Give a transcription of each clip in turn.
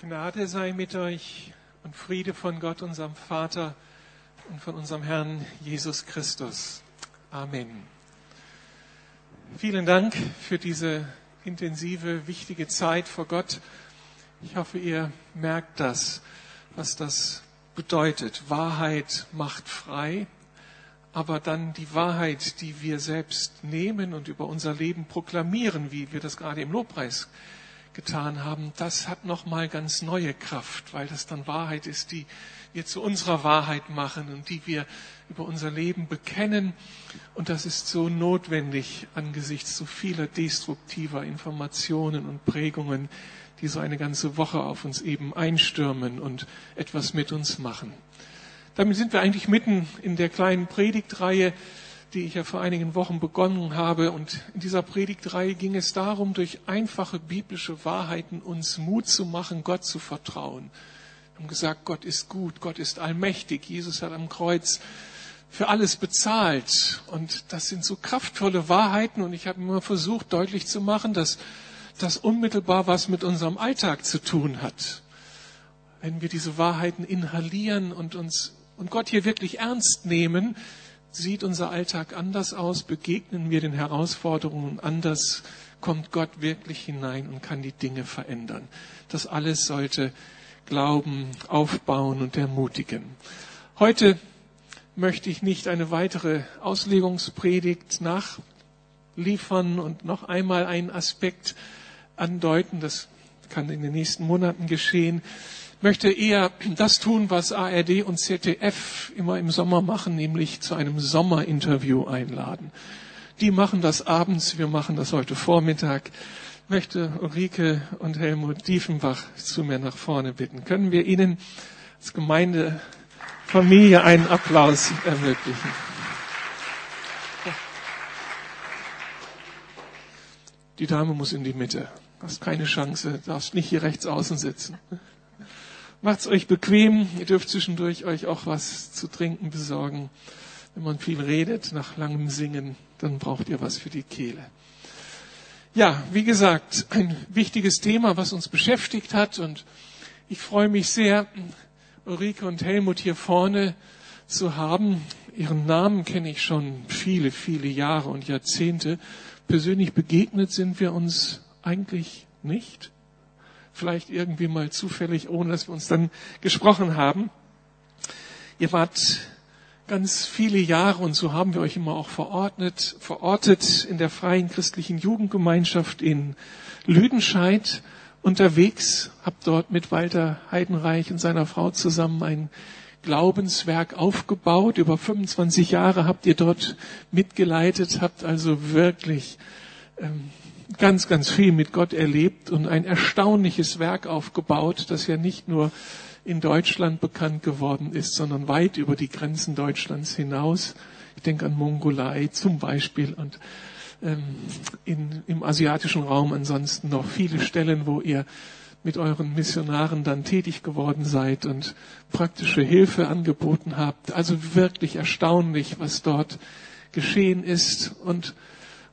Gnade sei mit euch und Friede von Gott, unserem Vater und von unserem Herrn Jesus Christus. Amen. Vielen Dank für diese intensive, wichtige Zeit vor Gott. Ich hoffe, ihr merkt das, was das bedeutet. Wahrheit macht frei, aber dann die Wahrheit, die wir selbst nehmen und über unser Leben proklamieren, wie wir das gerade im Lobpreis getan haben, das hat nochmal ganz neue Kraft, weil das dann Wahrheit ist, die wir zu unserer Wahrheit machen und die wir über unser Leben bekennen. Und das ist so notwendig angesichts so vieler destruktiver Informationen und Prägungen, die so eine ganze Woche auf uns eben einstürmen und etwas mit uns machen. Damit sind wir eigentlich mitten in der kleinen Predigtreihe, die ich ja vor einigen Wochen begonnen habe. Und in dieser Predigtreihe ging es darum, durch einfache biblische Wahrheiten uns Mut zu machen, Gott zu vertrauen. Wir haben gesagt, Gott ist gut, Gott ist allmächtig. Jesus hat am Kreuz für alles bezahlt. Und das sind so kraftvolle Wahrheiten. Und ich habe immer versucht, deutlich zu machen, dass das unmittelbar was mit unserem Alltag zu tun hat. Wenn wir diese Wahrheiten inhalieren und uns und Gott hier wirklich ernst nehmen, sieht unser Alltag anders aus, begegnen wir den Herausforderungen anders, kommt Gott wirklich hinein und kann die Dinge verändern. Das alles sollte Glauben aufbauen und ermutigen. Heute möchte ich nicht eine weitere Auslegungspredigt nachliefern und noch einmal einen Aspekt andeuten. Das kann in den nächsten Monaten geschehen möchte eher das tun, was ARD und ZDF immer im Sommer machen, nämlich zu einem Sommerinterview einladen. Die machen das abends, wir machen das heute Vormittag. Ich möchte Ulrike und Helmut Diefenbach zu mir nach vorne bitten. Können wir Ihnen als Gemeindefamilie einen Applaus ermöglichen? Die Dame muss in die Mitte. Hast keine Chance, darfst nicht hier rechts außen sitzen. Macht's euch bequem. Ihr dürft zwischendurch euch auch was zu trinken besorgen. Wenn man viel redet nach langem Singen, dann braucht ihr was für die Kehle. Ja, wie gesagt, ein wichtiges Thema, was uns beschäftigt hat und ich freue mich sehr, Ulrike und Helmut hier vorne zu haben. Ihren Namen kenne ich schon viele, viele Jahre und Jahrzehnte. Persönlich begegnet sind wir uns eigentlich nicht vielleicht irgendwie mal zufällig, ohne dass wir uns dann gesprochen haben. Ihr wart ganz viele Jahre und so haben wir euch immer auch verordnet, verortet in der freien christlichen Jugendgemeinschaft in Lüdenscheid unterwegs, habt dort mit Walter Heidenreich und seiner Frau zusammen ein Glaubenswerk aufgebaut. Über 25 Jahre habt ihr dort mitgeleitet, habt also wirklich ähm, ganz, ganz viel mit Gott erlebt und ein erstaunliches Werk aufgebaut, das ja nicht nur in Deutschland bekannt geworden ist, sondern weit über die Grenzen Deutschlands hinaus. Ich denke an Mongolei zum Beispiel und ähm, in, im asiatischen Raum ansonsten noch viele Stellen, wo ihr mit euren Missionaren dann tätig geworden seid und praktische Hilfe angeboten habt. Also wirklich erstaunlich, was dort geschehen ist und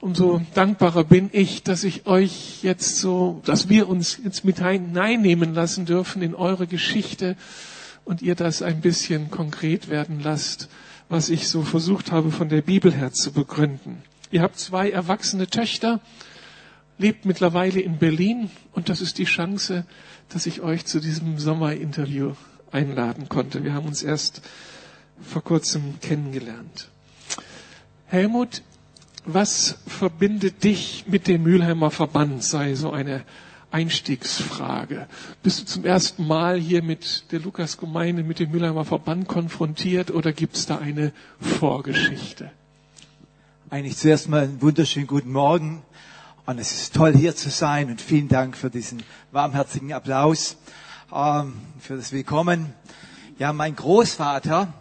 umso dankbarer bin ich, dass ich euch jetzt so, dass wir uns jetzt mit hineinnehmen lassen dürfen in eure Geschichte und ihr das ein bisschen konkret werden lasst, was ich so versucht habe von der Bibel her zu begründen. Ihr habt zwei erwachsene Töchter, lebt mittlerweile in Berlin und das ist die Chance, dass ich euch zu diesem Sommerinterview einladen konnte. Wir haben uns erst vor kurzem kennengelernt. Helmut, was verbindet dich mit dem Mülheimer Verband? Sei so eine Einstiegsfrage. Bist du zum ersten Mal hier mit der Lukasgemeinde, mit dem Mülheimer Verband konfrontiert oder gibt es da eine Vorgeschichte? Eigentlich zuerst mal einen wunderschönen guten Morgen. Und es ist toll hier zu sein und vielen Dank für diesen warmherzigen Applaus, ähm, für das Willkommen. Ja, mein Großvater,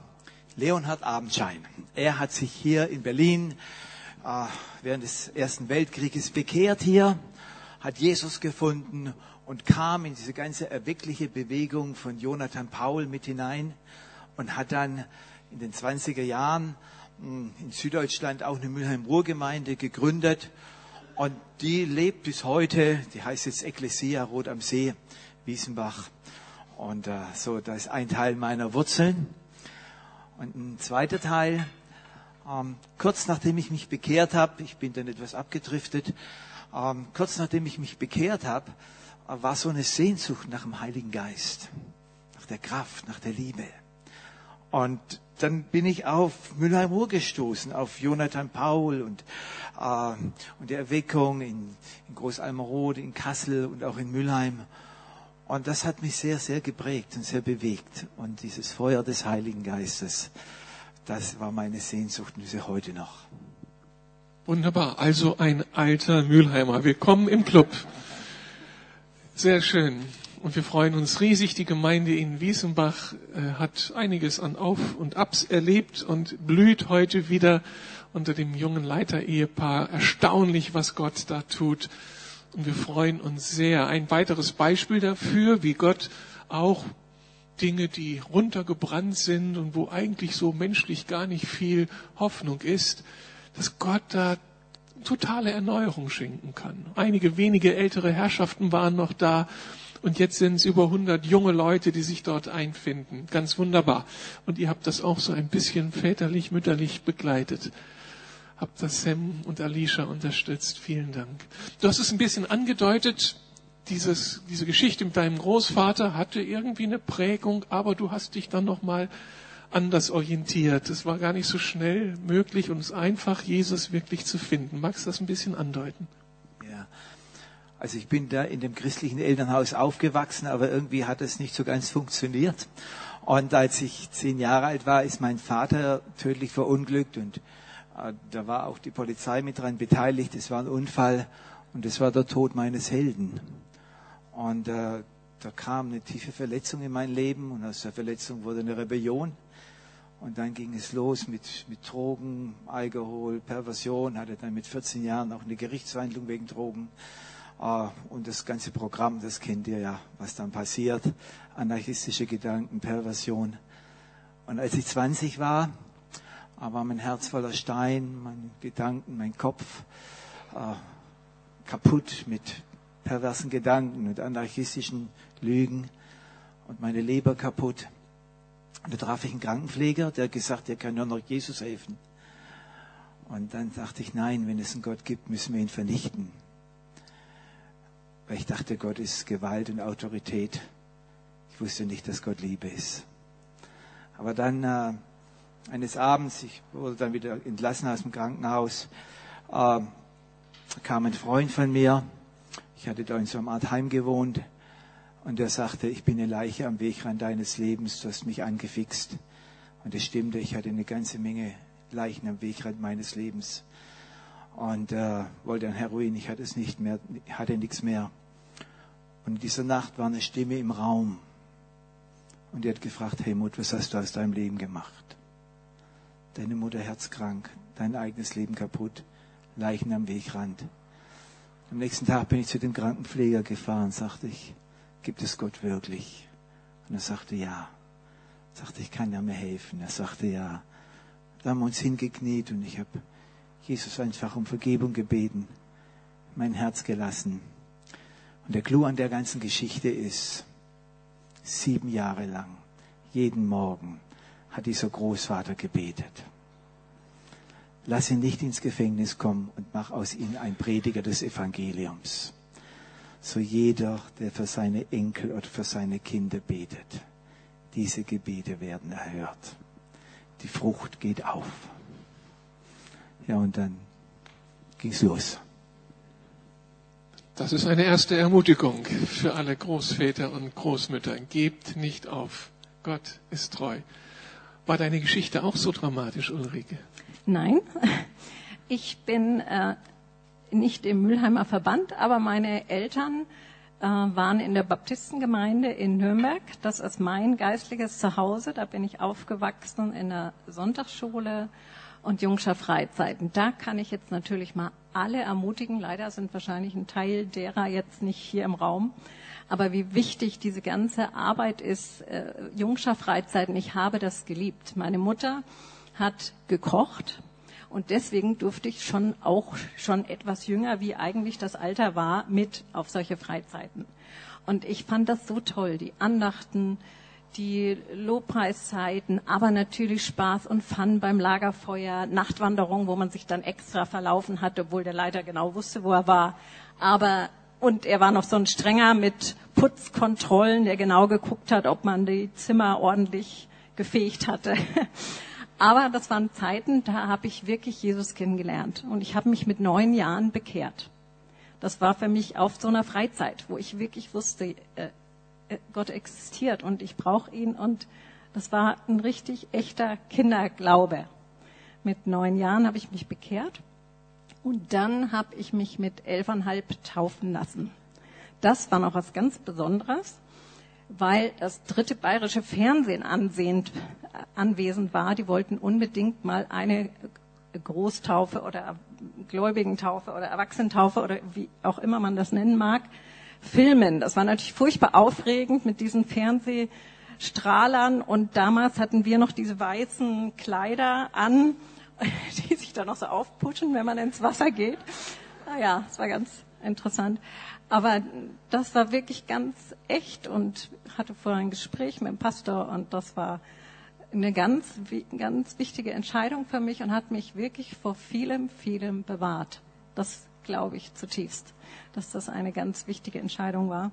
Leonhard Abendschein, er hat sich hier in Berlin äh, während des Ersten Weltkrieges bekehrt hier, hat Jesus gefunden und kam in diese ganze erweckliche Bewegung von Jonathan Paul mit hinein und hat dann in den 20er Jahren hm, in Süddeutschland auch eine Mülheim-Ruhr-Gemeinde gegründet und die lebt bis heute, die heißt jetzt Ecclesia Rot am See, Biesenbach. Und äh, so, das ist ein Teil meiner Wurzeln. Und ein zweiter Teil, ähm, kurz nachdem ich mich bekehrt habe, ich bin dann etwas abgedriftet, ähm, kurz nachdem ich mich bekehrt habe, äh, war so eine Sehnsucht nach dem Heiligen Geist, nach der Kraft, nach der Liebe. Und dann bin ich auf Mülheim Ruhr gestoßen, auf Jonathan Paul und, äh, und die Erweckung in, in Großalmerode, in Kassel und auch in Mülheim. Und das hat mich sehr, sehr geprägt und sehr bewegt. Und dieses Feuer des Heiligen Geistes, das war meine Sehnsucht und ist heute noch. Wunderbar. Also ein alter Mülheimer. Willkommen im Club. Sehr schön. Und wir freuen uns riesig. Die Gemeinde in Wiesenbach äh, hat einiges an Auf und Abs erlebt und blüht heute wieder unter dem jungen Leiter-Ehepaar. Erstaunlich, was Gott da tut. Und wir freuen uns sehr. Ein weiteres Beispiel dafür, wie Gott auch Dinge, die runtergebrannt sind und wo eigentlich so menschlich gar nicht viel Hoffnung ist, dass Gott da totale Erneuerung schenken kann. Einige wenige ältere Herrschaften waren noch da und jetzt sind es über 100 junge Leute, die sich dort einfinden. Ganz wunderbar. Und ihr habt das auch so ein bisschen väterlich, mütterlich begleitet habt das Sam und Alicia unterstützt. Vielen Dank. Du hast es ein bisschen angedeutet. Dieses, diese Geschichte mit deinem Großvater hatte irgendwie eine Prägung, aber du hast dich dann nochmal anders orientiert. Es war gar nicht so schnell möglich und es ist einfach, Jesus wirklich zu finden. Magst du das ein bisschen andeuten? Ja. Also ich bin da in dem christlichen Elternhaus aufgewachsen, aber irgendwie hat es nicht so ganz funktioniert. Und als ich zehn Jahre alt war, ist mein Vater tödlich verunglückt und äh, da war auch die Polizei mit dran beteiligt. Es war ein Unfall und es war der Tod meines Helden. Und äh, da kam eine tiefe Verletzung in mein Leben und aus der Verletzung wurde eine Rebellion. Und dann ging es los mit, mit Drogen, Alkohol, Perversion, hatte dann mit 14 Jahren auch eine Gerichtsverhandlung wegen Drogen. Äh, und das ganze Programm, das kennt ihr ja, was dann passiert. Anarchistische Gedanken, Perversion. Und als ich 20 war, aber mein Herz voller Stein, meine Gedanken, mein Kopf äh, kaputt mit perversen Gedanken und anarchistischen Lügen und meine Leber kaputt. Und da traf ich einen Krankenpfleger, der hat gesagt, er kann nur noch Jesus helfen. Und dann dachte ich, nein, wenn es einen Gott gibt, müssen wir ihn vernichten. Weil ich dachte, Gott ist Gewalt und Autorität. Ich wusste nicht, dass Gott Liebe ist. Aber dann äh, eines Abends, ich wurde dann wieder entlassen aus dem Krankenhaus, äh, kam ein Freund von mir. Ich hatte da in so einer Art Heim gewohnt. Und er sagte, ich bin eine Leiche am Wegrand deines Lebens, du hast mich angefixt. Und es stimmte, ich hatte eine ganze Menge Leichen am Wegrand meines Lebens. Und äh, wollte ein Heroin, ich hatte es nicht mehr, hatte nichts mehr. Und in dieser Nacht war eine Stimme im Raum. Und die hat gefragt, Helmut, was hast du aus deinem Leben gemacht? deine Mutter herzkrank, dein eigenes Leben kaputt, Leichen am Wegrand. Am nächsten Tag bin ich zu dem Krankenpfleger gefahren, sagte ich, gibt es Gott wirklich? Und er sagte ja. Ich sagte, ich kann ja mir helfen. Er sagte ja. Da haben wir uns hingekniet und ich habe Jesus einfach um Vergebung gebeten, mein Herz gelassen. Und der Clou an der ganzen Geschichte ist, sieben Jahre lang, jeden Morgen, hat dieser Großvater gebetet. Lass ihn nicht ins Gefängnis kommen und mach aus ihm ein Prediger des Evangeliums. So jeder, der für seine Enkel oder für seine Kinder betet, diese Gebete werden erhört. Die Frucht geht auf. Ja, und dann ging's los. Das ist eine erste Ermutigung für alle Großväter und Großmütter. Gebt nicht auf. Gott ist treu. War deine Geschichte auch so dramatisch, Ulrike? Nein, ich bin äh, nicht im Mülheimer Verband, aber meine Eltern äh, waren in der Baptistengemeinde in Nürnberg. Das ist mein geistliches Zuhause. Da bin ich aufgewachsen in der Sonntagsschule und Jungscher Freizeiten. Da kann ich jetzt natürlich mal alle ermutigen. Leider sind wahrscheinlich ein Teil derer jetzt nicht hier im Raum aber wie wichtig diese ganze Arbeit ist, äh, Jungscher Freizeiten, ich habe das geliebt. Meine Mutter hat gekocht Und deswegen durfte ich schon auch schon etwas jünger, wie eigentlich das Alter war, mit auf solche Freizeiten. Und ich fand das so toll, die Andachten, die Lobpreiszeiten, aber natürlich Spaß und Fun beim Lagerfeuer, Nachtwanderung, wo man sich dann extra verlaufen hat, obwohl der Leiter genau wusste, wo er war. Aber und er war noch so ein strenger mit Putzkontrollen, der genau geguckt hat, ob man die Zimmer ordentlich gefegt hatte. Aber das waren Zeiten, da habe ich wirklich Jesus kennengelernt. Und ich habe mich mit neun Jahren bekehrt. Das war für mich auf so einer Freizeit, wo ich wirklich wusste, äh, äh Gott existiert und ich brauche ihn. Und das war ein richtig echter Kinderglaube. Mit neun Jahren habe ich mich bekehrt. Und dann habe ich mich mit elfeinhalb taufen lassen. Das war noch was ganz Besonderes, weil das dritte bayerische Fernsehen ansehend, anwesend war. Die wollten unbedingt mal eine Großtaufe oder Gläubigentaufe oder Erwachsenentaufe oder wie auch immer man das nennen mag, filmen. Das war natürlich furchtbar aufregend mit diesen Fernsehstrahlern und damals hatten wir noch diese weißen Kleider an die sich dann noch so aufputschen, wenn man ins Wasser geht. Naja, es war ganz interessant. Aber das war wirklich ganz echt und hatte vorher ein Gespräch mit dem Pastor und das war eine ganz, ganz wichtige Entscheidung für mich und hat mich wirklich vor vielem, vielem bewahrt. Das glaube ich zutiefst, dass das eine ganz wichtige Entscheidung war.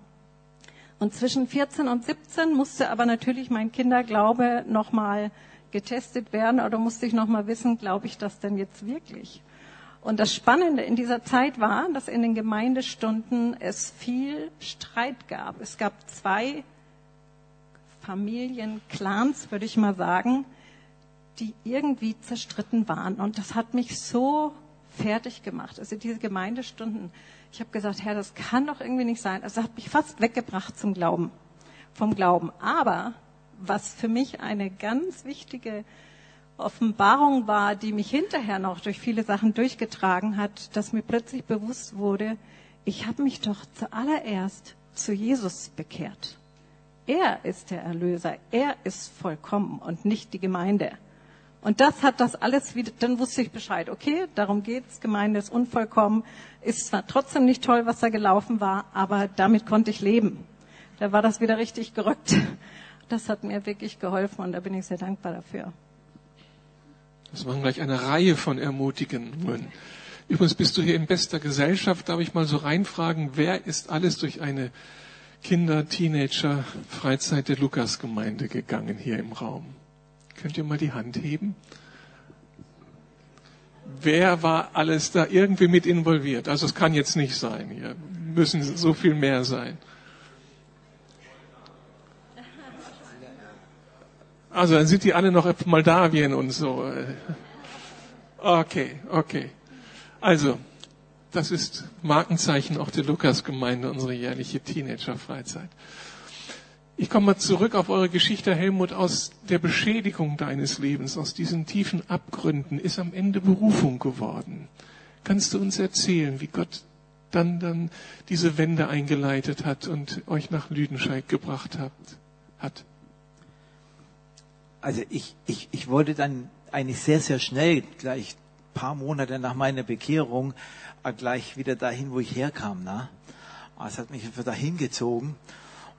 Und zwischen 14 und 17 musste aber natürlich mein Kinderglaube nochmal getestet werden oder musste ich noch mal wissen, glaube ich das denn jetzt wirklich? Und das Spannende in dieser Zeit war, dass in den Gemeindestunden es viel Streit gab. Es gab zwei Familienclans, würde ich mal sagen, die irgendwie zerstritten waren. Und das hat mich so fertig gemacht. Also diese Gemeindestunden, ich habe gesagt, Herr, das kann doch irgendwie nicht sein. Also hat mich fast weggebracht zum Glauben, vom Glauben. Aber was für mich eine ganz wichtige Offenbarung war, die mich hinterher noch durch viele Sachen durchgetragen hat, dass mir plötzlich bewusst wurde, ich habe mich doch zuallererst zu Jesus bekehrt. Er ist der Erlöser, er ist vollkommen und nicht die Gemeinde. Und das hat das alles wieder, dann wusste ich Bescheid. Okay, darum geht's. Gemeinde ist unvollkommen, ist zwar trotzdem nicht toll, was da gelaufen war, aber damit konnte ich leben. Da war das wieder richtig gerückt. Das hat mir wirklich geholfen und da bin ich sehr dankbar dafür. Das waren gleich eine Reihe von Ermutigungen. Übrigens bist du hier in bester Gesellschaft. Darf ich mal so reinfragen, wer ist alles durch eine Kinder-, Teenager-, Freizeit der Lukas-Gemeinde gegangen hier im Raum? Könnt ihr mal die Hand heben? Wer war alles da irgendwie mit involviert? Also es kann jetzt nicht sein. Hier müssen so viel mehr sein. Also dann sind die alle noch auf Moldawien und so. Okay, okay. Also, das ist Markenzeichen auch der Lukas-Gemeinde, unsere jährliche Teenager-Freizeit. Ich komme mal zurück auf eure Geschichte, Helmut, aus der Beschädigung deines Lebens, aus diesen tiefen Abgründen ist am Ende Berufung geworden. Kannst du uns erzählen, wie Gott dann, dann diese Wende eingeleitet hat und euch nach Lüdenscheid gebracht hat? hat? Also ich, ich, ich wollte dann eigentlich sehr, sehr schnell, gleich paar Monate nach meiner Bekehrung, äh, gleich wieder dahin, wo ich herkam. Ne? Es hat mich einfach dahin gezogen.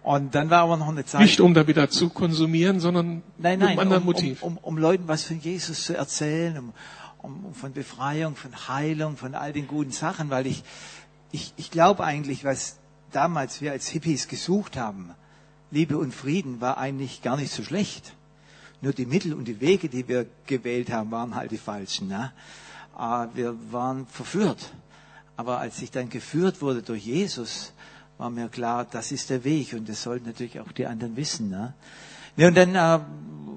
Und dann war aber noch eine Zeit. Nicht um da wieder zu konsumieren, sondern nein, nein, mit einem anderen Motiv. Um, um, um, Leuten was von Jesus zu erzählen, um, um, um von Befreiung, von Heilung, von all den guten Sachen, weil ich, ich, ich glaube eigentlich, was damals wir als Hippies gesucht haben, Liebe und Frieden, war eigentlich gar nicht so schlecht. Nur die Mittel und die Wege, die wir gewählt haben, waren halt die falschen. Ne? Ah, wir waren verführt. Aber als ich dann geführt wurde durch Jesus, war mir klar, das ist der Weg und das sollten natürlich auch die anderen wissen. Ne? Ja, und dann äh,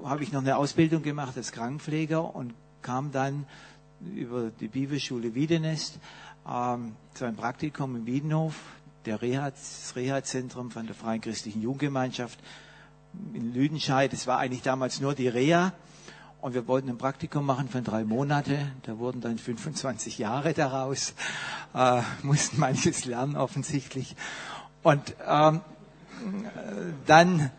habe ich noch eine Ausbildung gemacht als Krankenpfleger und kam dann über die Bibelschule Wiedenest ähm, zu einem Praktikum in Wiedenhof, der Reha, das Reha-Zentrum von der Freien Christlichen Jugendgemeinschaft in Lüdenscheid. Es war eigentlich damals nur die Reha. Und wir wollten ein Praktikum machen von drei Monate. Da wurden dann 25 Jahre daraus. Äh, mussten manches lernen offensichtlich. Und ähm, dann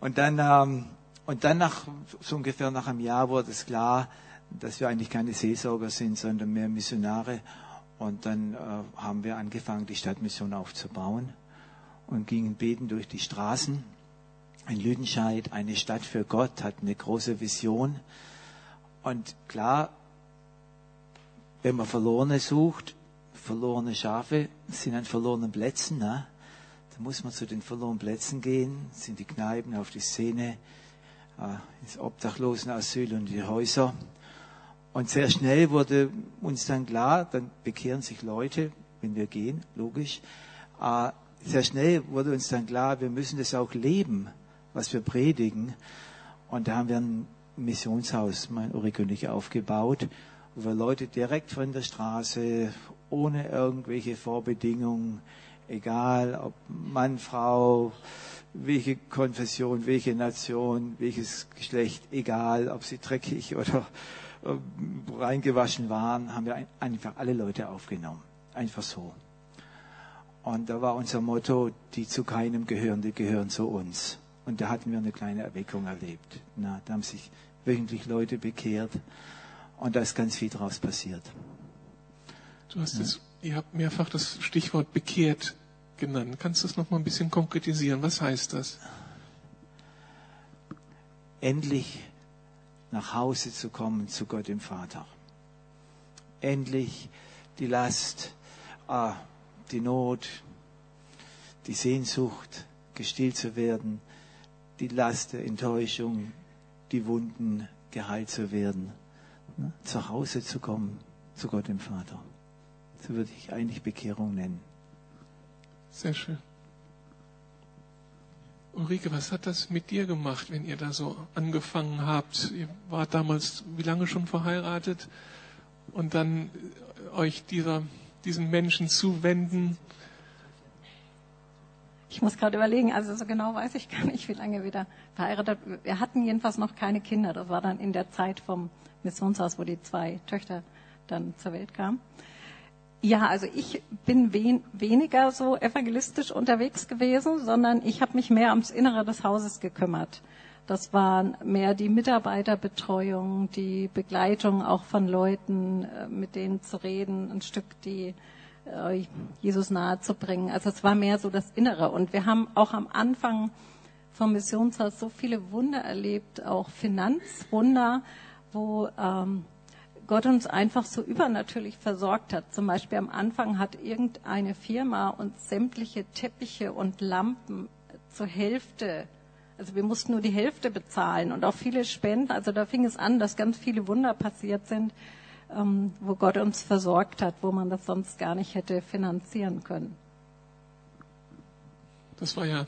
und dann ähm, und dann nach so ungefähr nach einem Jahr wurde es klar, dass wir eigentlich keine Seelsorger sind, sondern mehr Missionare. Und dann äh, haben wir angefangen, die Stadtmission aufzubauen und gingen beten durch die Straßen. In Lüdenscheid, eine Stadt für Gott, hat eine große Vision. Und klar, wenn man Verlorene sucht, verlorene Schafe sind an verlorenen Plätzen, ne? da muss man zu den verlorenen Plätzen gehen, sind die Kneipen auf die Szene, äh, das Obdachlosenasyl und die Häuser. Und sehr schnell wurde uns dann klar, dann bekehren sich Leute, wenn wir gehen, logisch. Sehr schnell wurde uns dann klar, wir müssen das auch leben, was wir predigen. Und da haben wir ein Missionshaus, mein Ulrike und ich, aufgebaut, wo wir Leute direkt von der Straße, ohne irgendwelche Vorbedingungen, egal ob Mann, Frau, welche Konfession, welche Nation, welches Geschlecht, egal ob sie dreckig oder äh, reingewaschen waren, haben wir einfach alle Leute aufgenommen. Einfach so. Und da war unser Motto, die zu keinem gehören, die gehören zu uns. Und da hatten wir eine kleine Erweckung erlebt. Na, da haben sich wöchentlich Leute bekehrt und da ist ganz viel draus passiert. Du hast ja. es, ihr habt mehrfach das Stichwort bekehrt genannt. Kannst du das noch mal ein bisschen konkretisieren? Was heißt das? Endlich nach Hause zu kommen zu Gott dem Vater. Endlich die Last, ah, die Not, die Sehnsucht, gestillt zu werden, die Last der Enttäuschung, die Wunden geheilt zu werden, ne? zu Hause zu kommen zu Gott dem Vater. So würde ich eigentlich Bekehrung nennen. Sehr schön. Ulrike, was hat das mit dir gemacht, wenn ihr da so angefangen habt? Ihr wart damals wie lange schon verheiratet und dann euch dieser, diesen Menschen zuwenden? Ich muss gerade überlegen, also so genau weiß ich gar nicht, wie lange wir da verheiratet. Wir hatten jedenfalls noch keine Kinder. Das war dann in der Zeit vom Missionshaus, wo die zwei Töchter dann zur Welt kamen. Ja, also ich bin wen, weniger so evangelistisch unterwegs gewesen, sondern ich habe mich mehr ums Innere des Hauses gekümmert. Das waren mehr die Mitarbeiterbetreuung, die Begleitung auch von Leuten, äh, mit denen zu reden, ein Stück die äh, Jesus nahe zu bringen. Also es war mehr so das Innere. Und wir haben auch am Anfang vom Missionshaus so viele Wunder erlebt, auch Finanzwunder, wo ähm, Gott uns einfach so übernatürlich versorgt hat. Zum Beispiel am Anfang hat irgendeine Firma uns sämtliche Teppiche und Lampen zur Hälfte, also wir mussten nur die Hälfte bezahlen und auch viele Spenden. Also da fing es an, dass ganz viele Wunder passiert sind, ähm, wo Gott uns versorgt hat, wo man das sonst gar nicht hätte finanzieren können. Das war ja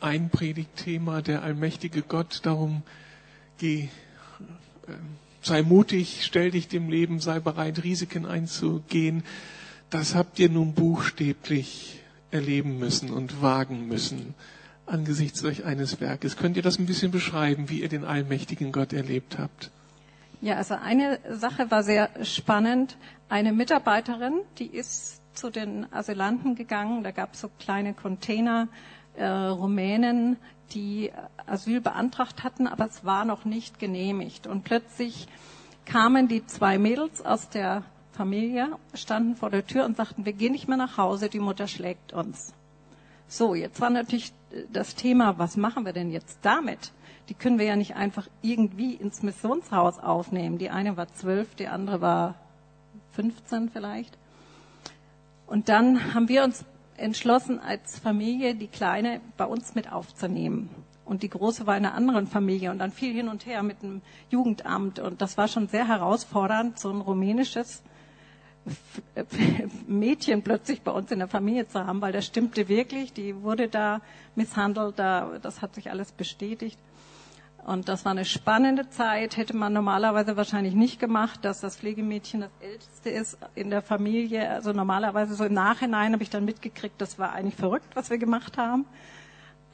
ein Predigtthema, der allmächtige Gott. Darum geh. Äh, sei mutig, stell dich dem Leben, sei bereit, Risiken einzugehen. Das habt ihr nun buchstäblich erleben müssen und wagen müssen angesichts solch eines Werkes. Könnt ihr das ein bisschen beschreiben, wie ihr den allmächtigen Gott erlebt habt? Ja, also eine Sache war sehr spannend. Eine Mitarbeiterin, die ist zu den Asylanten gegangen. Da gab es so kleine Container, äh, Rumänen, die Asyl beantragt hatten, aber es war noch nicht genehmigt. Und plötzlich kamen die zwei Mädels aus der Familie, standen vor der Tür und sagten, wir gehen nicht mehr nach Hause, die Mutter schlägt uns. So, jetzt war natürlich das Thema, was machen wir denn jetzt damit? Die können wir ja nicht einfach irgendwie ins Missionshaus aufnehmen. Die eine war zwölf, die andere war 15 vielleicht. Und dann haben wir uns entschlossen, als Familie die Kleine bei uns mit aufzunehmen. Und die Große war in einer anderen Familie und dann viel hin und her mit dem Jugendamt. Und das war schon sehr herausfordernd, so ein rumänisches Mädchen plötzlich bei uns in der Familie zu haben, weil das stimmte wirklich. Die wurde da misshandelt, da, das hat sich alles bestätigt. Und das war eine spannende Zeit, hätte man normalerweise wahrscheinlich nicht gemacht, dass das Pflegemädchen das Älteste ist in der Familie. Also normalerweise so im Nachhinein habe ich dann mitgekriegt, das war eigentlich verrückt, was wir gemacht haben.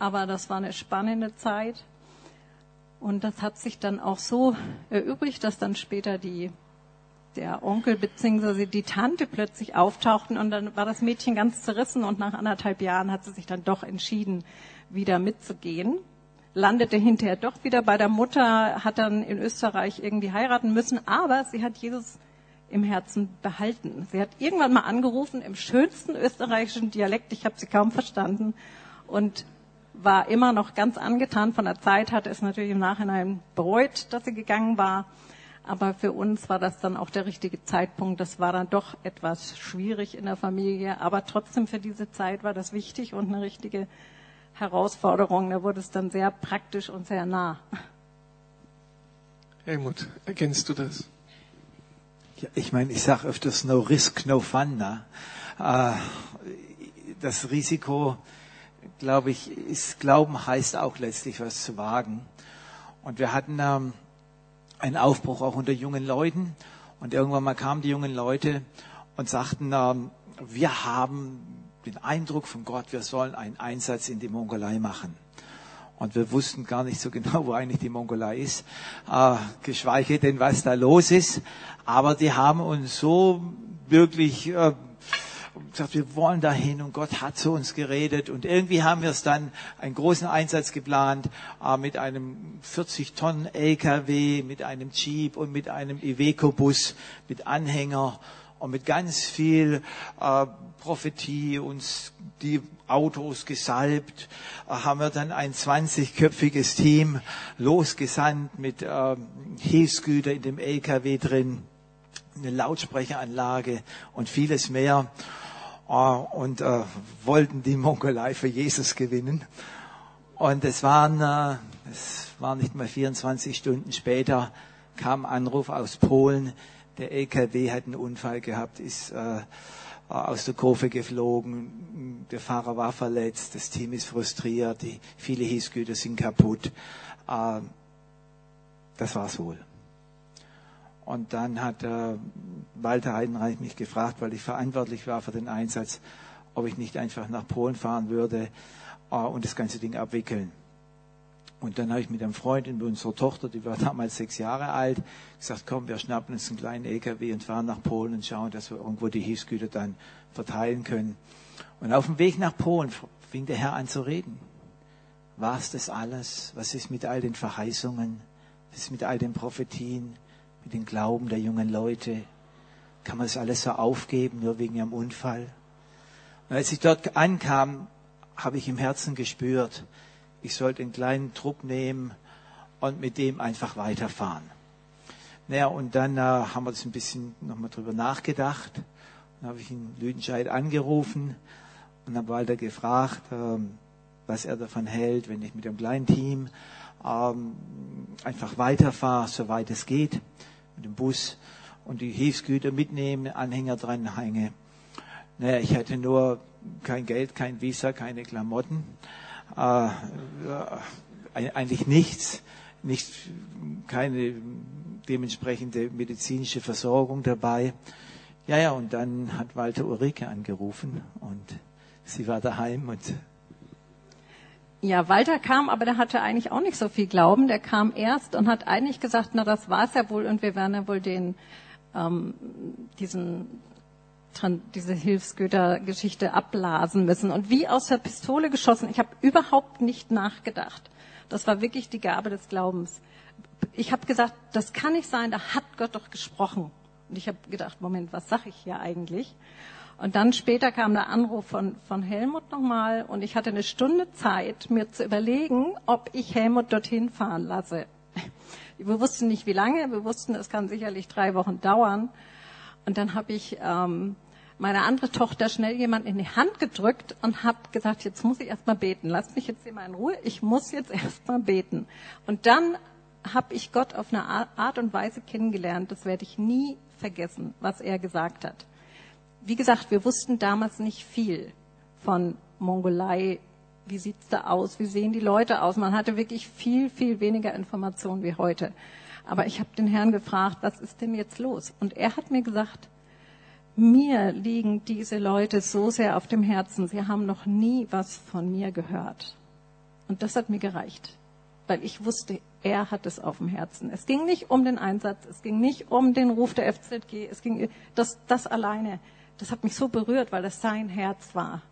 Aber das war eine spannende Zeit. Und das hat sich dann auch so erübrigt, dass dann später die, der Onkel bzw. die Tante plötzlich auftauchten und dann war das Mädchen ganz zerrissen und nach anderthalb Jahren hat sie sich dann doch entschieden, wieder mitzugehen landete hinterher doch wieder bei der Mutter, hat dann in Österreich irgendwie heiraten müssen, aber sie hat Jesus im Herzen behalten. Sie hat irgendwann mal angerufen im schönsten österreichischen Dialekt, ich habe sie kaum verstanden und war immer noch ganz angetan von der Zeit, hatte es natürlich im Nachhinein bereut, dass sie gegangen war. Aber für uns war das dann auch der richtige Zeitpunkt. Das war dann doch etwas schwierig in der Familie. Aber trotzdem für diese Zeit war das wichtig und eine richtige Herausforderung. Da wurde es dann sehr praktisch und sehr nah. Helmut, erkennst du das? Ja, ich meine, ich sage öfters no risk, no fun. Ne? Äh, das Risiko, glaube ich, ist Glauben heißt auch letztlich was zu wagen. Und wir hatten ähm, einen Aufbruch auch unter jungen Leuten. Und irgendwann mal kamen die jungen Leute und sagten, ähm, wir haben den Eindruck von Gott, wir sollen einen Einsatz in die Mongolei machen. Und wir wussten gar nicht so genau, wo eigentlich die Mongolei ist, äh, geschweige denn, was da los ist. Aber die haben uns so wirklich äh, gesagt, wir wollen dahin und Gott hat zu uns geredet. Und irgendwie haben wir es dann einen großen Einsatz geplant äh, mit einem 40 Tonnen LKW, mit einem Jeep und mit einem Iveco-Bus mit Anhänger und mit ganz viel äh, Prophetie uns die Autos gesalbt, äh, haben wir dann ein 20-köpfiges Team losgesandt mit äh, Hilfsgüter in dem LKW drin, eine Lautsprecheranlage und vieles mehr und äh, wollten die Mongolei für Jesus gewinnen. Und es waren, äh, es waren nicht mal 24 Stunden später, kam Anruf aus Polen, der LKW hat einen Unfall gehabt, ist äh, aus der Kurve geflogen, der Fahrer war verletzt, das Team ist frustriert, die, viele Hilfsgüter sind kaputt. Äh, das war's wohl. Und dann hat äh, Walter Heidenreich mich gefragt, weil ich verantwortlich war für den Einsatz, ob ich nicht einfach nach Polen fahren würde äh, und das ganze Ding abwickeln. Und dann habe ich mit einem Freund und unserer Tochter, die war damals sechs Jahre alt, gesagt, komm, wir schnappen uns einen kleinen LKW und fahren nach Polen und schauen, dass wir irgendwo die Hilfsgüter dann verteilen können. Und auf dem Weg nach Polen fing der Herr an zu reden. War es das alles? Was ist mit all den Verheißungen? Was ist mit all den Prophetien? Mit dem Glauben der jungen Leute? Kann man das alles so aufgeben, nur wegen ihrem Unfall? Und als ich dort ankam, habe ich im Herzen gespürt, ich sollte einen kleinen Trupp nehmen und mit dem einfach weiterfahren. Naja, und dann äh, haben wir das ein bisschen nochmal drüber nachgedacht. Dann habe ich ihn Lüdenscheid angerufen und habe Walter gefragt, ähm, was er davon hält, wenn ich mit dem kleinen Team ähm, einfach weiterfahre, soweit es geht, mit dem Bus und die Hilfsgüter mitnehmen, Anhänger dran hänge. Naja, ich hatte nur kein Geld, kein Visa, keine Klamotten äh, eigentlich nichts, nicht, keine dementsprechende medizinische Versorgung dabei. Ja, ja, und dann hat Walter Ulrike angerufen und sie war daheim und ja, Walter kam, aber der hatte eigentlich auch nicht so viel Glauben. Der kam erst und hat eigentlich gesagt, na das war's ja wohl und wir werden ja wohl den ähm, diesen diese Hilfsgütergeschichte abblasen müssen. Und wie aus der Pistole geschossen. Ich habe überhaupt nicht nachgedacht. Das war wirklich die Gabe des Glaubens. Ich habe gesagt, das kann nicht sein, da hat Gott doch gesprochen. Und ich habe gedacht, Moment, was sag ich hier eigentlich? Und dann später kam der Anruf von, von Helmut nochmal und ich hatte eine Stunde Zeit, mir zu überlegen, ob ich Helmut dorthin fahren lasse. Wir wussten nicht, wie lange, wir wussten, es kann sicherlich drei Wochen dauern. Und dann habe ich ähm, meine andere Tochter schnell jemand in die Hand gedrückt und habe gesagt, jetzt muss ich erstmal beten. Lass mich jetzt hier mal in Ruhe. Ich muss jetzt erstmal beten. Und dann habe ich Gott auf eine Art und Weise kennengelernt, das werde ich nie vergessen, was er gesagt hat. Wie gesagt, wir wussten damals nicht viel von Mongolei. Wie sieht's da aus? Wie sehen die Leute aus? Man hatte wirklich viel, viel weniger Informationen wie heute. Aber ich habe den Herrn gefragt, was ist denn jetzt los? Und er hat mir gesagt, mir liegen diese Leute so sehr auf dem Herzen. Sie haben noch nie was von mir gehört. Und das hat mir gereicht, weil ich wusste, er hat es auf dem Herzen. Es ging nicht um den Einsatz, es ging nicht um den Ruf der FZG, es ging das, das alleine. Das hat mich so berührt, weil das sein Herz war.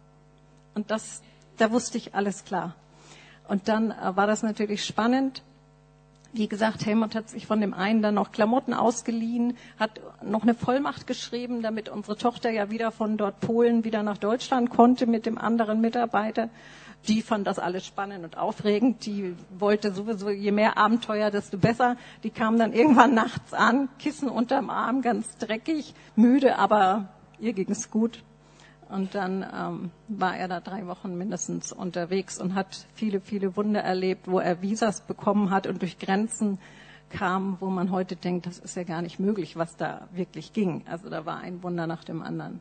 Und das, da wusste ich alles klar. Und dann äh, war das natürlich spannend. Wie gesagt, Helmut hat sich von dem einen dann noch Klamotten ausgeliehen, hat noch eine Vollmacht geschrieben, damit unsere Tochter ja wieder von dort Polen wieder nach Deutschland konnte mit dem anderen Mitarbeiter. Die fand das alles spannend und aufregend. Die wollte sowieso, je mehr Abenteuer, desto besser. Die kam dann irgendwann nachts an, Kissen unterm Arm, ganz dreckig, müde, aber ihr ging's gut. Und dann ähm, war er da drei Wochen mindestens unterwegs und hat viele, viele Wunder erlebt, wo er Visas bekommen hat und durch Grenzen kam, wo man heute denkt, das ist ja gar nicht möglich, was da wirklich ging. Also da war ein Wunder nach dem anderen.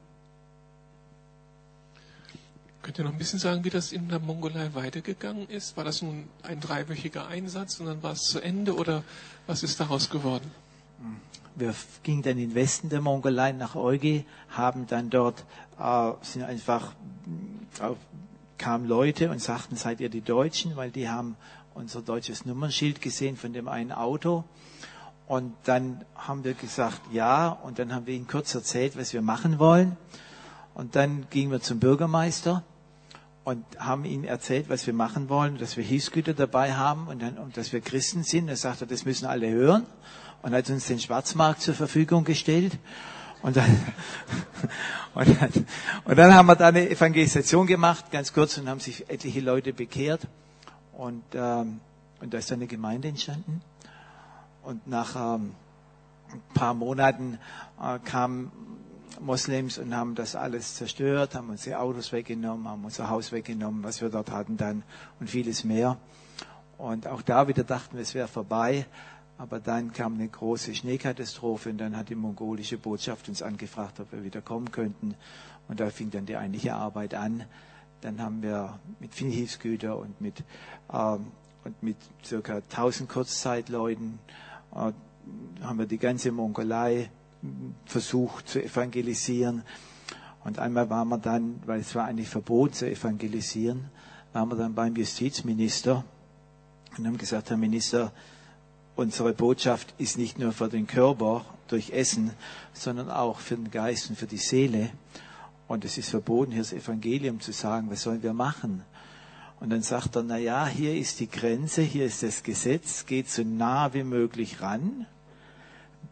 Könnt ihr noch ein bisschen sagen, wie das in der Mongolei weitergegangen ist? War das nun ein dreiwöchiger Einsatz und dann war es zu Ende oder was ist daraus geworden? Wir gingen dann in den Westen der Mongolei nach Euge, haben dann dort äh, sind einfach äh, kamen Leute und sagten, seid ihr die Deutschen, weil die haben unser deutsches Nummernschild gesehen von dem einen Auto. Und dann haben wir gesagt, ja, und dann haben wir ihnen kurz erzählt, was wir machen wollen. Und dann gingen wir zum Bürgermeister und haben ihm erzählt, was wir machen wollen, dass wir Hilfsgüter dabei haben und, dann, und dass wir Christen sind. Er sagte, das müssen alle hören und hat uns den Schwarzmarkt zur Verfügung gestellt. Und dann, und dann, und dann haben wir da eine Evangelisation gemacht, ganz kurz, und haben sich etliche Leute bekehrt. Und, ähm, und da ist dann eine Gemeinde entstanden. Und nach ähm, ein paar Monaten äh, kamen Moslems und haben das alles zerstört, haben unsere Autos weggenommen, haben unser Haus weggenommen, was wir dort hatten dann und vieles mehr. Und auch da wieder dachten wir, es wäre vorbei. Aber dann kam eine große Schneekatastrophe und dann hat die mongolische Botschaft uns angefragt, ob wir wieder kommen könnten. Und da fing dann die eigentliche Arbeit an. Dann haben wir mit viel Hilfsgüter und mit, ähm, und mit circa 1000 Kurzzeitleuten äh, haben wir die ganze Mongolei versucht zu evangelisieren. Und einmal waren wir dann, weil es war eigentlich verboten zu evangelisieren, waren wir dann beim Justizminister und haben gesagt, Herr Minister, unsere Botschaft ist nicht nur für den Körper durch Essen, sondern auch für den Geist und für die Seele. Und es ist verboten, hier das Evangelium zu sagen, was sollen wir machen? Und dann sagt er, na ja, hier ist die Grenze, hier ist das Gesetz, geht so nah wie möglich ran.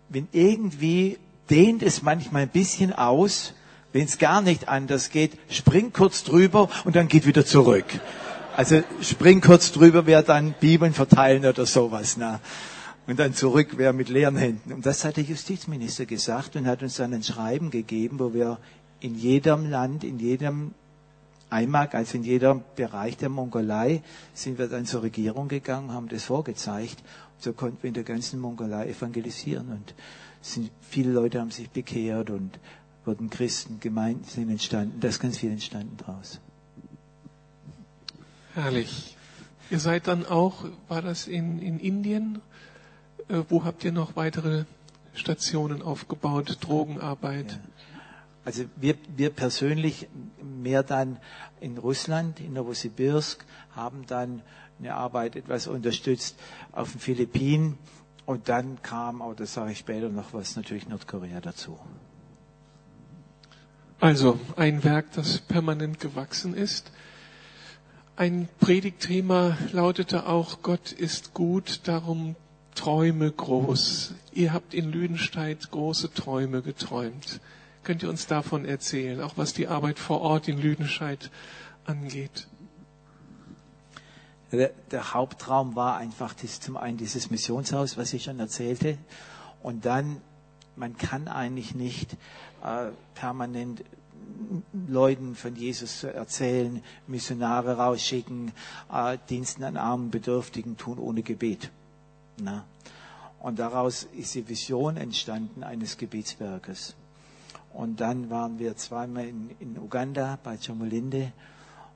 Wenn irgendwie dehnt es manchmal ein bisschen aus, wenn es gar nicht anders geht, spring kurz drüber und dann geht wieder zurück. Also spring kurz drüber wäre dann Bibeln verteilen oder sowas. Na. Und dann zurück wäre mit leeren Händen. Und das hat der Justizminister gesagt und hat uns dann ein Schreiben gegeben, wo wir in jedem Land, in jedem Eimark, also in jedem Bereich der Mongolei, sind wir dann zur Regierung gegangen, haben das vorgezeigt. Und so konnten wir in der ganzen Mongolei evangelisieren. Und sind, viele Leute haben sich bekehrt und wurden Christen, Gemeinden sind entstanden. Da ist ganz viel entstanden draus. Herrlich. Ihr seid dann auch, war das in, in Indien? Äh, wo habt ihr noch weitere Stationen aufgebaut, Drogenarbeit? Ja. Also wir, wir persönlich mehr dann in Russland, in Novosibirsk, haben dann eine Arbeit etwas unterstützt auf den Philippinen und dann kam, aber das sage ich später noch was, natürlich Nordkorea dazu. Also ein Werk, das permanent gewachsen ist. Ein Predigtthema lautete auch, Gott ist gut, darum träume groß. Ihr habt in Lüdenscheid große Träume geträumt. Könnt ihr uns davon erzählen, auch was die Arbeit vor Ort in Lüdenscheid angeht? Der, der Hauptraum war einfach das, zum einen dieses Missionshaus, was ich schon erzählte, und dann, man kann eigentlich nicht äh, permanent Leuten von Jesus zu erzählen, Missionare rausschicken, äh, Diensten an armen Bedürftigen tun ohne Gebet. Na? Und daraus ist die Vision entstanden eines Gebetswerkes. Und dann waren wir zweimal in, in Uganda bei Chamolinde.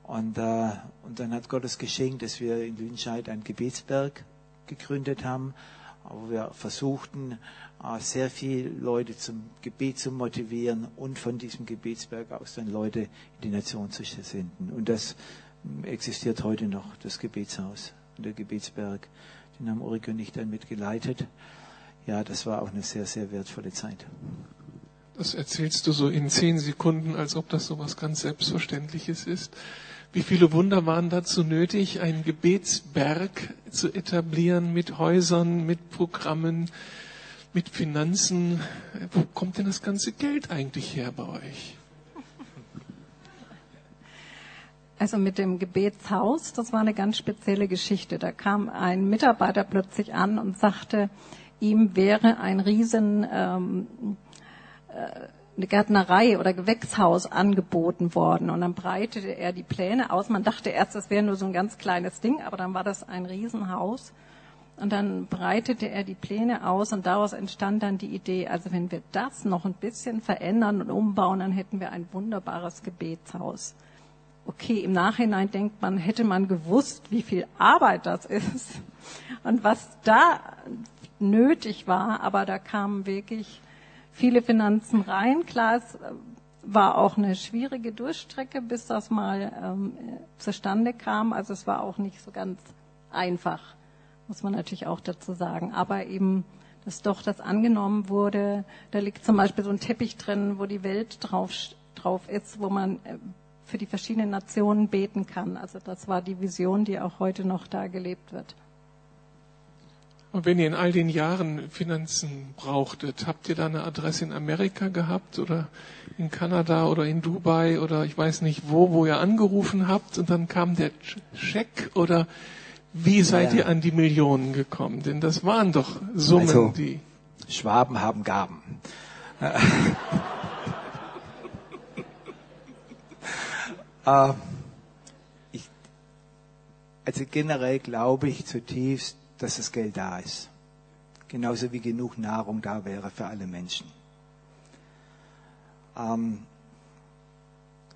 Und, äh, und dann hat Gott es geschenkt, dass wir in Lüdenscheid ein Gebetsberg gegründet haben, wo wir versuchten, äh, sehr viele Leute zum Gebet zu motivieren und von diesem Gebetsberg aus dann Leute in die Nation zu senden. Und das hm, existiert heute noch, das Gebetshaus und der Gebetsberg. Den haben Ulrike und ich dann mitgeleitet. Ja, das war auch eine sehr, sehr wertvolle Zeit. Das erzählst du so in zehn Sekunden, als ob das so was ganz Selbstverständliches ist. Wie viele Wunder waren dazu nötig, einen Gebetsberg zu etablieren mit Häusern, mit Programmen, mit Finanzen? Wo kommt denn das ganze Geld eigentlich her bei euch? Also mit dem Gebetshaus, das war eine ganz spezielle Geschichte. Da kam ein Mitarbeiter plötzlich an und sagte, ihm wäre ein riesen ähm, äh, eine Gärtnerei oder Gewächshaus angeboten worden. Und dann breitete er die Pläne aus. Man dachte erst, das wäre nur so ein ganz kleines Ding, aber dann war das ein Riesenhaus. Und dann breitete er die Pläne aus und daraus entstand dann die Idee, also wenn wir das noch ein bisschen verändern und umbauen, dann hätten wir ein wunderbares Gebetshaus. Okay, im Nachhinein denkt man, hätte man gewusst, wie viel Arbeit das ist und was da nötig war, aber da kamen wirklich viele Finanzen rein. Klar, es war auch eine schwierige Durchstrecke, bis das mal ähm, zustande kam. Also es war auch nicht so ganz einfach, muss man natürlich auch dazu sagen. Aber eben, dass doch das angenommen wurde. Da liegt zum Beispiel so ein Teppich drin, wo die Welt drauf, drauf ist, wo man äh, für die verschiedenen Nationen beten kann. Also das war die Vision, die auch heute noch da gelebt wird. Und wenn ihr in all den Jahren Finanzen brauchtet, habt ihr da eine Adresse in Amerika gehabt oder in Kanada oder in Dubai oder ich weiß nicht wo, wo ihr angerufen habt und dann kam der Scheck oder wie seid ja. ihr an die Millionen gekommen? Denn das waren doch Summen, also, die. Schwaben haben Gaben. äh, ich, also generell glaube ich zutiefst, dass das Geld da ist. Genauso wie genug Nahrung da wäre für alle Menschen. Ähm,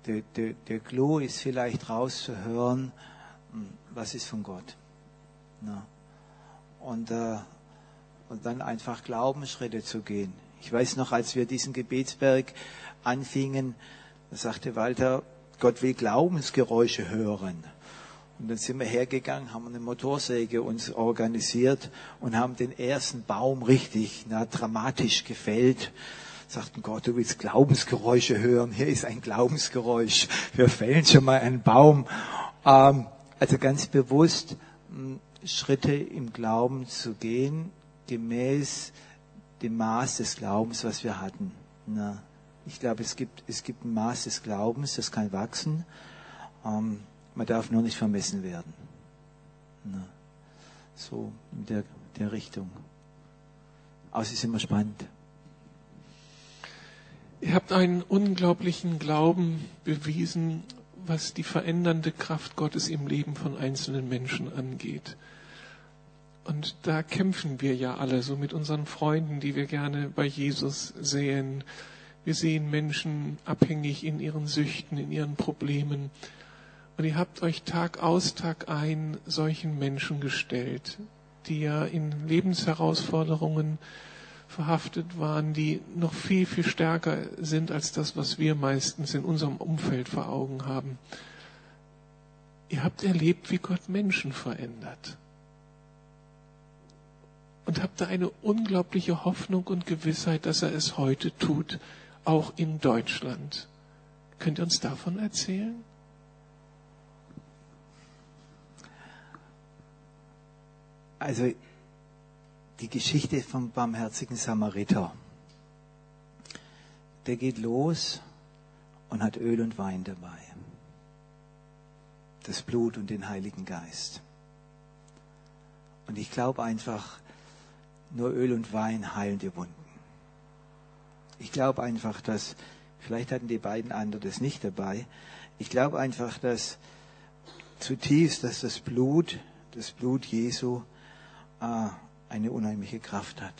der, der, der Clou ist vielleicht rauszuhören, hm, was ist von Gott. Na? Und, äh, und dann einfach Glaubensschritte zu gehen. Ich weiß noch, als wir diesen Gebetsberg anfingen, sagte Walter, Gott will Glaubensgeräusche hören. Und dann sind wir hergegangen, haben eine Motorsäge uns organisiert und haben den ersten Baum richtig na, dramatisch gefällt. Sagten Gott, du willst Glaubensgeräusche hören. Hier ist ein Glaubensgeräusch. Wir fällen schon mal einen Baum. Ähm, also ganz bewusst hm, Schritte im Glauben zu gehen, gemäß dem Maß des Glaubens, was wir hatten. Na, ich glaube, es gibt, es gibt ein Maß des Glaubens, das kann wachsen. Ähm, man darf nur nicht vermessen werden. Na, so in der, der Richtung. Aber es ist immer spannend. Ihr habt einen unglaublichen Glauben bewiesen, was die verändernde Kraft Gottes im Leben von einzelnen Menschen angeht. Und da kämpfen wir ja alle so mit unseren Freunden, die wir gerne bei Jesus sehen. Wir sehen Menschen abhängig in ihren Süchten, in ihren Problemen. Und ihr habt euch Tag aus, Tag ein solchen Menschen gestellt, die ja in Lebensherausforderungen verhaftet waren, die noch viel, viel stärker sind als das, was wir meistens in unserem Umfeld vor Augen haben. Ihr habt erlebt, wie Gott Menschen verändert. Und habt da eine unglaubliche Hoffnung und Gewissheit, dass er es heute tut, auch in Deutschland. Könnt ihr uns davon erzählen? Also die Geschichte vom barmherzigen Samariter. Der geht los und hat Öl und Wein dabei. Das Blut und den Heiligen Geist. Und ich glaube einfach, nur Öl und Wein heilen die Wunden. Ich glaube einfach, dass, vielleicht hatten die beiden anderen das nicht dabei, ich glaube einfach, dass zutiefst, dass das Blut, das Blut Jesu äh, eine unheimliche Kraft hat.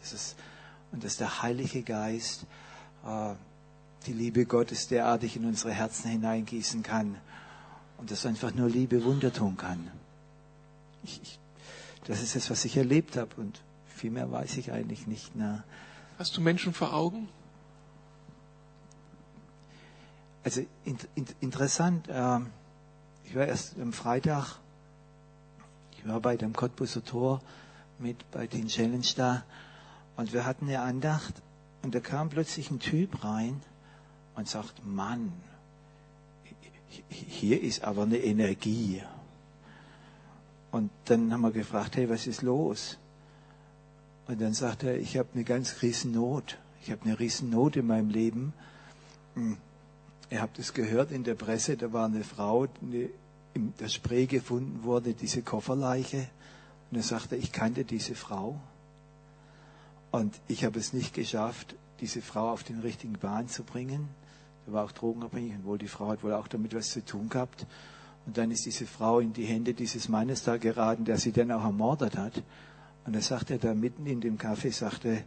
Das ist, und dass der Heilige Geist äh, die Liebe Gottes derartig in unsere Herzen hineingießen kann und dass einfach nur Liebe Wunder tun kann. Ich, ich, das ist es, was ich erlebt habe und viel mehr weiß ich eigentlich nicht. Na. Hast du Menschen vor Augen? Also in, in, interessant. Äh, ich war erst am Freitag war bei dem Cottbuser Tor mit bei den Challenge da und wir hatten eine Andacht und da kam plötzlich ein Typ rein und sagt, Mann, hier ist aber eine Energie. Und dann haben wir gefragt, hey, was ist los? Und dann sagt er, ich habe eine ganz riesen Not. Ich habe eine riesen Not in meinem Leben. Hm. Ihr habt es gehört in der Presse, da war eine Frau, die in der Spree gefunden wurde, diese Kofferleiche. Und er sagte, ich kannte diese Frau. Und ich habe es nicht geschafft, diese Frau auf den richtigen Bahn zu bringen. Er war auch drogenabhängig und wohl die Frau hat wohl auch damit was zu tun gehabt. Und dann ist diese Frau in die Hände dieses Mannes da geraten, der sie dann auch ermordet hat. Und da sagte er da mitten in dem Kaffee, sagte,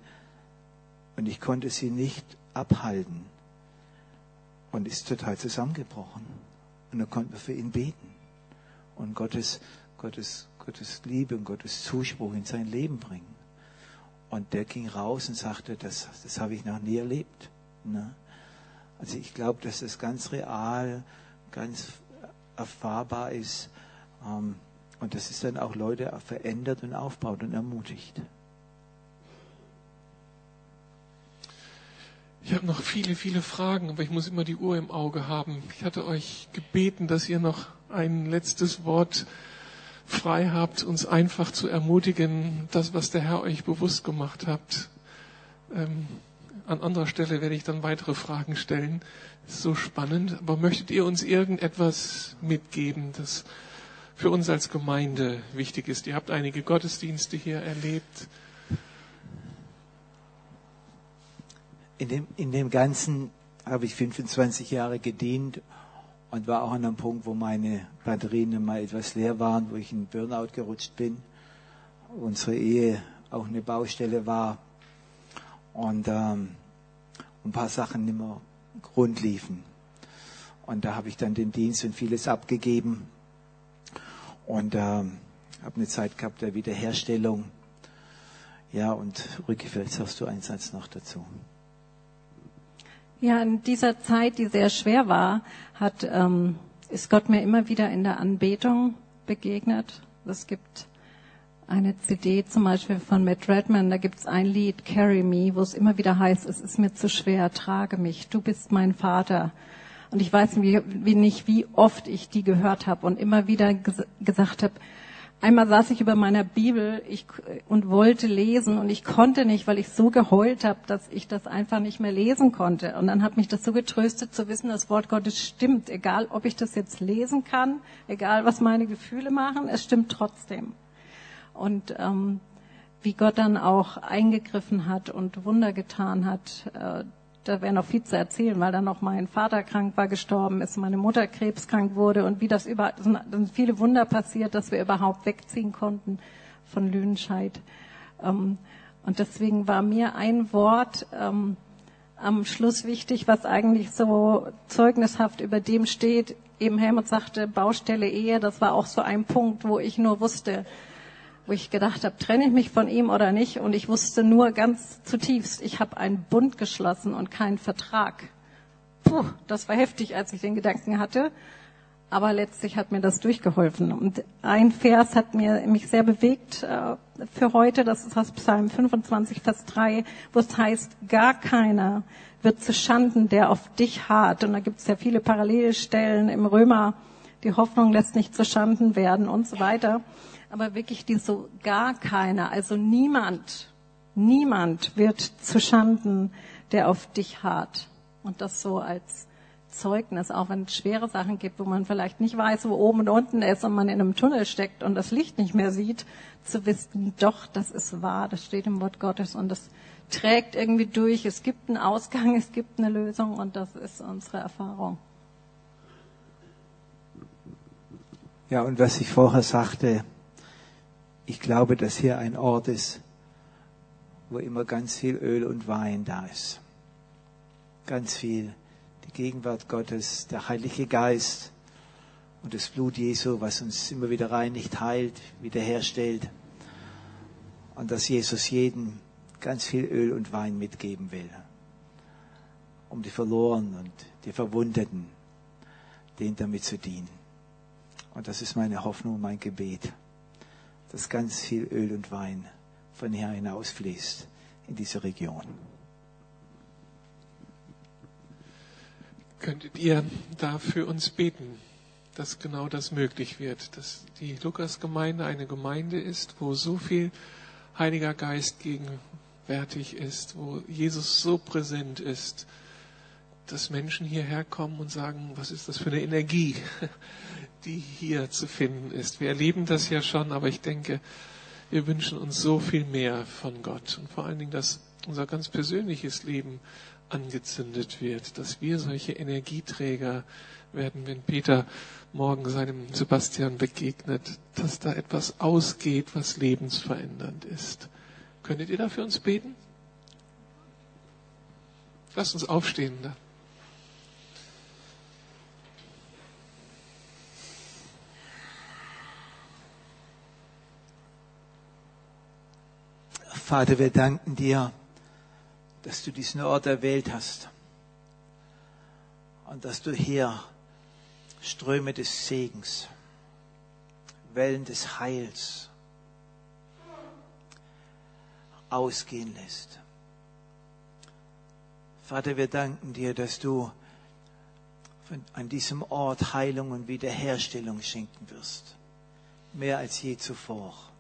und ich konnte sie nicht abhalten. Und ist total zusammengebrochen. Und dann konnten wir für ihn beten. Und Gottes, Gottes, Gottes Liebe und Gottes Zuspruch in sein Leben bringen. Und der ging raus und sagte, das, das habe ich noch nie erlebt. Ne? Also ich glaube, dass das ganz real, ganz erfahrbar ist. Ähm, und dass es dann auch Leute verändert und aufbaut und ermutigt. Ich habe noch viele, viele Fragen, aber ich muss immer die Uhr im Auge haben. Ich hatte euch gebeten, dass ihr noch ein letztes Wort frei habt, uns einfach zu ermutigen, das, was der Herr euch bewusst gemacht habt. Ähm, an anderer Stelle werde ich dann weitere Fragen stellen. Ist so spannend. Aber möchtet ihr uns irgendetwas mitgeben, das für uns als Gemeinde wichtig ist? Ihr habt einige Gottesdienste hier erlebt. In dem, in dem Ganzen habe ich 25 Jahre gedient und war auch an einem Punkt, wo meine Batterien mal etwas leer waren, wo ich in Burnout gerutscht bin. Unsere Ehe auch eine Baustelle war und ähm, ein paar Sachen nicht mehr rund liefen. Und da habe ich dann den Dienst und vieles abgegeben und ähm, habe eine Zeit gehabt der Wiederherstellung. Ja, und Rücke, vielleicht sagst du einen Satz noch dazu. Ja, in dieser Zeit, die sehr schwer war, hat, ähm, ist Gott mir immer wieder in der Anbetung begegnet. Es gibt eine CD zum Beispiel von Matt Redman, da gibt's ein Lied, Carry Me, wo es immer wieder heißt, es ist mir zu schwer, trage mich, du bist mein Vater. Und ich weiß wie, wie nicht, wie oft ich die gehört habe und immer wieder ges gesagt habe, einmal saß ich über meiner Bibel ich, und wollte lesen und ich konnte nicht, weil ich so geheult habe, dass ich das einfach nicht mehr lesen konnte. Und dann hat mich das so getröstet zu wissen, das Wort Gottes stimmt, egal ob ich das jetzt lesen kann, egal was meine Gefühle machen, es stimmt trotzdem und ähm, wie Gott dann auch eingegriffen hat und Wunder getan hat. Äh, da wäre noch viel zu erzählen, weil dann noch mein Vater krank war, gestorben ist, meine Mutter krebskrank wurde und wie das über, sind viele Wunder passiert, dass wir überhaupt wegziehen konnten von Lüdenscheid. Ähm, und deswegen war mir ein Wort ähm, am Schluss wichtig, was eigentlich so zeugnishaft über dem steht. Eben Helmut sagte, Baustelle Ehe, das war auch so ein Punkt, wo ich nur wusste, wo ich gedacht habe, trenne ich mich von ihm oder nicht. Und ich wusste nur ganz zutiefst, ich habe einen Bund geschlossen und keinen Vertrag. Puh, das war heftig, als ich den Gedanken hatte. Aber letztlich hat mir das durchgeholfen. Und ein Vers hat mir, mich sehr bewegt äh, für heute. Das ist aus Psalm 25, Vers 3, wo es heißt, gar keiner wird zu Schanden, der auf dich hart. Und da gibt es ja viele Parallelstellen im Römer. Die Hoffnung lässt nicht zu Schanden werden und so weiter aber wirklich die so gar keiner, also niemand, niemand wird zu Schanden, der auf dich hart. Und das so als Zeugnis, auch wenn es schwere Sachen gibt, wo man vielleicht nicht weiß, wo oben und unten ist und man in einem Tunnel steckt und das Licht nicht mehr sieht, zu wissen, doch, das ist wahr, das steht im Wort Gottes und das trägt irgendwie durch. Es gibt einen Ausgang, es gibt eine Lösung und das ist unsere Erfahrung. Ja, und was ich vorher sagte, ich glaube, dass hier ein Ort ist, wo immer ganz viel Öl und Wein da ist. Ganz viel. Die Gegenwart Gottes, der Heilige Geist und das Blut Jesu, was uns immer wieder reinigt, heilt, wiederherstellt. Und dass Jesus jeden ganz viel Öl und Wein mitgeben will, um die Verlorenen und die Verwundeten, denen damit zu dienen. Und das ist meine Hoffnung, mein Gebet dass ganz viel Öl und Wein von hier hinausfließt in diese Region. Könntet ihr da für uns beten, dass genau das möglich wird, dass die Lukas-Gemeinde eine Gemeinde ist, wo so viel Heiliger Geist gegenwärtig ist, wo Jesus so präsent ist, dass Menschen hierher kommen und sagen, was ist das für eine Energie, die hier zu finden ist. Wir erleben das ja schon, aber ich denke, wir wünschen uns so viel mehr von Gott und vor allen Dingen, dass unser ganz persönliches Leben angezündet wird, dass wir solche Energieträger werden, wenn Peter morgen seinem Sebastian begegnet, dass da etwas ausgeht, was lebensverändernd ist. Könntet ihr da für uns beten? Lasst uns aufstehen. Da. Vater, wir danken dir dass du diesen Ort erwählt hast und dass du hier Ströme des Segens, Wellen des Heils ausgehen lässt. Vater, wir danken dir, dass du an diesem Ort Heilung und Wiederherstellung schenken wirst. Mehr als je zuvor.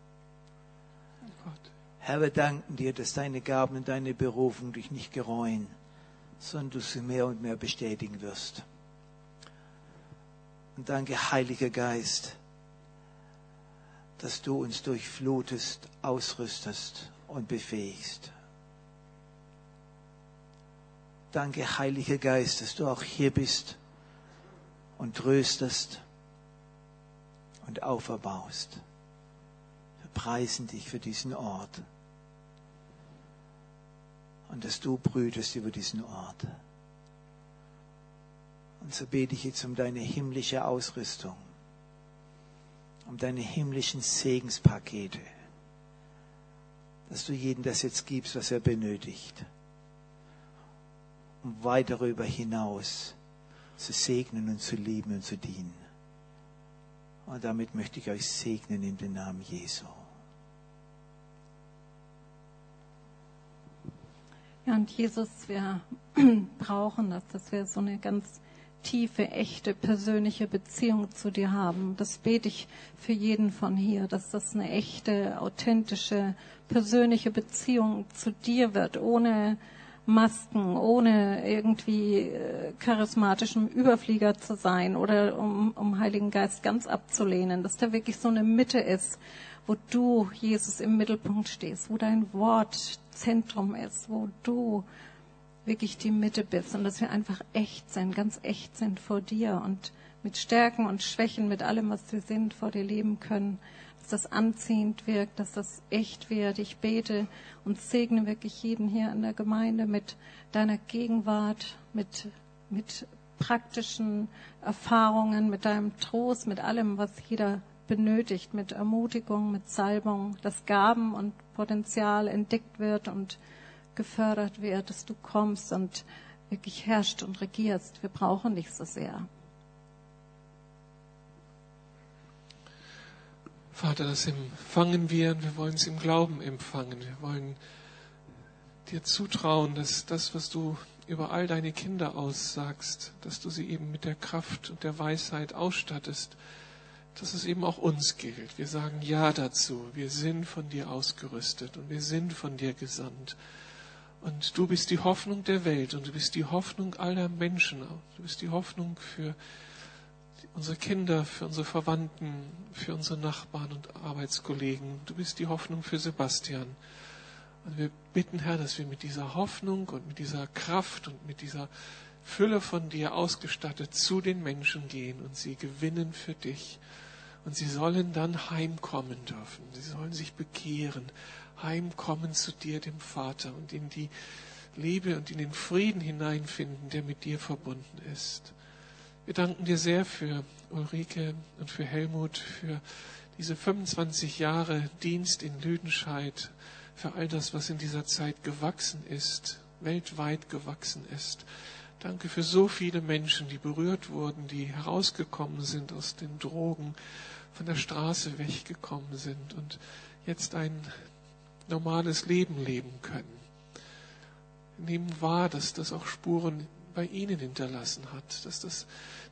Herr, wir danken dir, dass deine Gaben und deine Berufung dich nicht gereuen, sondern du sie mehr und mehr bestätigen wirst. Und danke, Heiliger Geist, dass du uns durchflutest, ausrüstest und befähigst. Danke, Heiliger Geist, dass du auch hier bist und tröstest und auferbaust. Wir preisen dich für diesen Ort und dass du brütest über diesen Ort. Und so bete ich jetzt um deine himmlische Ausrüstung, um deine himmlischen Segenspakete, dass du jedem das jetzt gibst, was er benötigt, um weit darüber hinaus zu segnen und zu lieben und zu dienen. Und damit möchte ich euch segnen in den Namen Jesu. Ja, und Jesus, wir brauchen das, dass wir so eine ganz tiefe, echte, persönliche Beziehung zu dir haben. Das bete ich für jeden von hier, dass das eine echte, authentische, persönliche Beziehung zu dir wird, ohne Masken, ohne irgendwie äh, charismatischem Überflieger zu sein oder um, um Heiligen Geist ganz abzulehnen, dass da wirklich so eine Mitte ist, wo du, Jesus, im Mittelpunkt stehst, wo dein Wort Zentrum ist, wo du wirklich die Mitte bist und dass wir einfach echt sind, ganz echt sind vor dir und mit Stärken und Schwächen, mit allem, was wir sind, vor dir leben können, dass das anziehend wirkt, dass das echt wird. Ich bete und segne wirklich jeden hier in der Gemeinde mit deiner Gegenwart, mit, mit praktischen Erfahrungen, mit deinem Trost, mit allem, was jeder benötigt, mit Ermutigung, mit Salbung, dass Gaben und Potenzial entdeckt wird und gefördert wird, dass du kommst und wirklich herrscht und regierst. Wir brauchen dich so sehr. Vater, das empfangen wir und wir wollen es im Glauben empfangen. Wir wollen dir zutrauen, dass das, was du über all deine Kinder aussagst, dass du sie eben mit der Kraft und der Weisheit ausstattest, dass es eben auch uns gilt. Wir sagen Ja dazu. Wir sind von dir ausgerüstet und wir sind von dir gesandt. Und du bist die Hoffnung der Welt und du bist die Hoffnung aller Menschen. Du bist die Hoffnung für unsere Kinder, für unsere Verwandten, für unsere Nachbarn und Arbeitskollegen. Du bist die Hoffnung für Sebastian. Und wir bitten, Herr, dass wir mit dieser Hoffnung und mit dieser Kraft und mit dieser Fülle von dir ausgestattet zu den Menschen gehen und sie gewinnen für dich. Und sie sollen dann heimkommen dürfen. Sie sollen sich bekehren, heimkommen zu dir, dem Vater, und in die Liebe und in den Frieden hineinfinden, der mit dir verbunden ist. Wir danken dir sehr für Ulrike und für Helmut, für diese 25 Jahre Dienst in Lüdenscheid, für all das, was in dieser Zeit gewachsen ist, weltweit gewachsen ist. Danke für so viele Menschen, die berührt wurden, die herausgekommen sind aus den Drogen, von der Straße weggekommen sind und jetzt ein normales Leben leben können. Nehmen wahr, dass das auch Spuren bei ihnen hinterlassen hat, dass das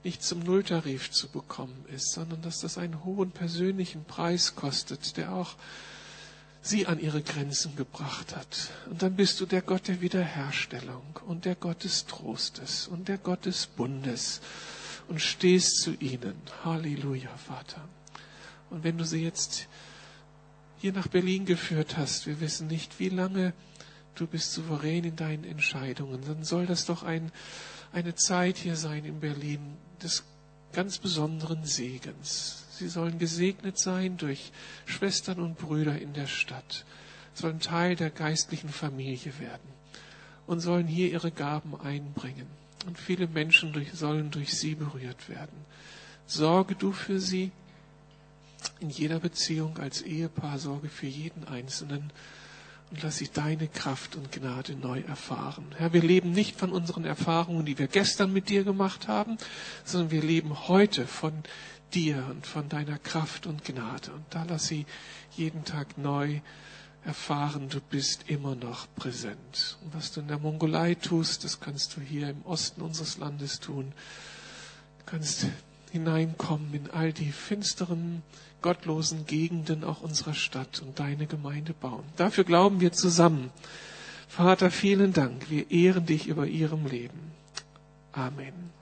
nicht zum Nulltarif zu bekommen ist, sondern dass das einen hohen persönlichen Preis kostet, der auch sie an ihre Grenzen gebracht hat. Und dann bist du der Gott der Wiederherstellung und der Gott des Trostes und der Gott des Bundes und stehst zu ihnen. Halleluja, Vater. Und wenn du sie jetzt hier nach Berlin geführt hast, wir wissen nicht, wie lange du bist souverän in deinen Entscheidungen, dann soll das doch ein, eine Zeit hier sein in Berlin des ganz besonderen Segens. Sie sollen gesegnet sein durch Schwestern und Brüder in der Stadt, sollen Teil der geistlichen Familie werden und sollen hier ihre Gaben einbringen. Und viele Menschen durch, sollen durch sie berührt werden. Sorge du für sie in jeder Beziehung als Ehepaar, sorge für jeden Einzelnen und lass sie deine Kraft und Gnade neu erfahren. Herr, wir leben nicht von unseren Erfahrungen, die wir gestern mit dir gemacht haben, sondern wir leben heute von dir und von deiner Kraft und Gnade. Und da lass sie jeden Tag neu erfahren, du bist immer noch präsent. Und was du in der Mongolei tust, das kannst du hier im Osten unseres Landes tun. Du kannst hineinkommen in all die finsteren, gottlosen Gegenden auch unserer Stadt und deine Gemeinde bauen. Dafür glauben wir zusammen. Vater, vielen Dank. Wir ehren dich über ihrem Leben. Amen.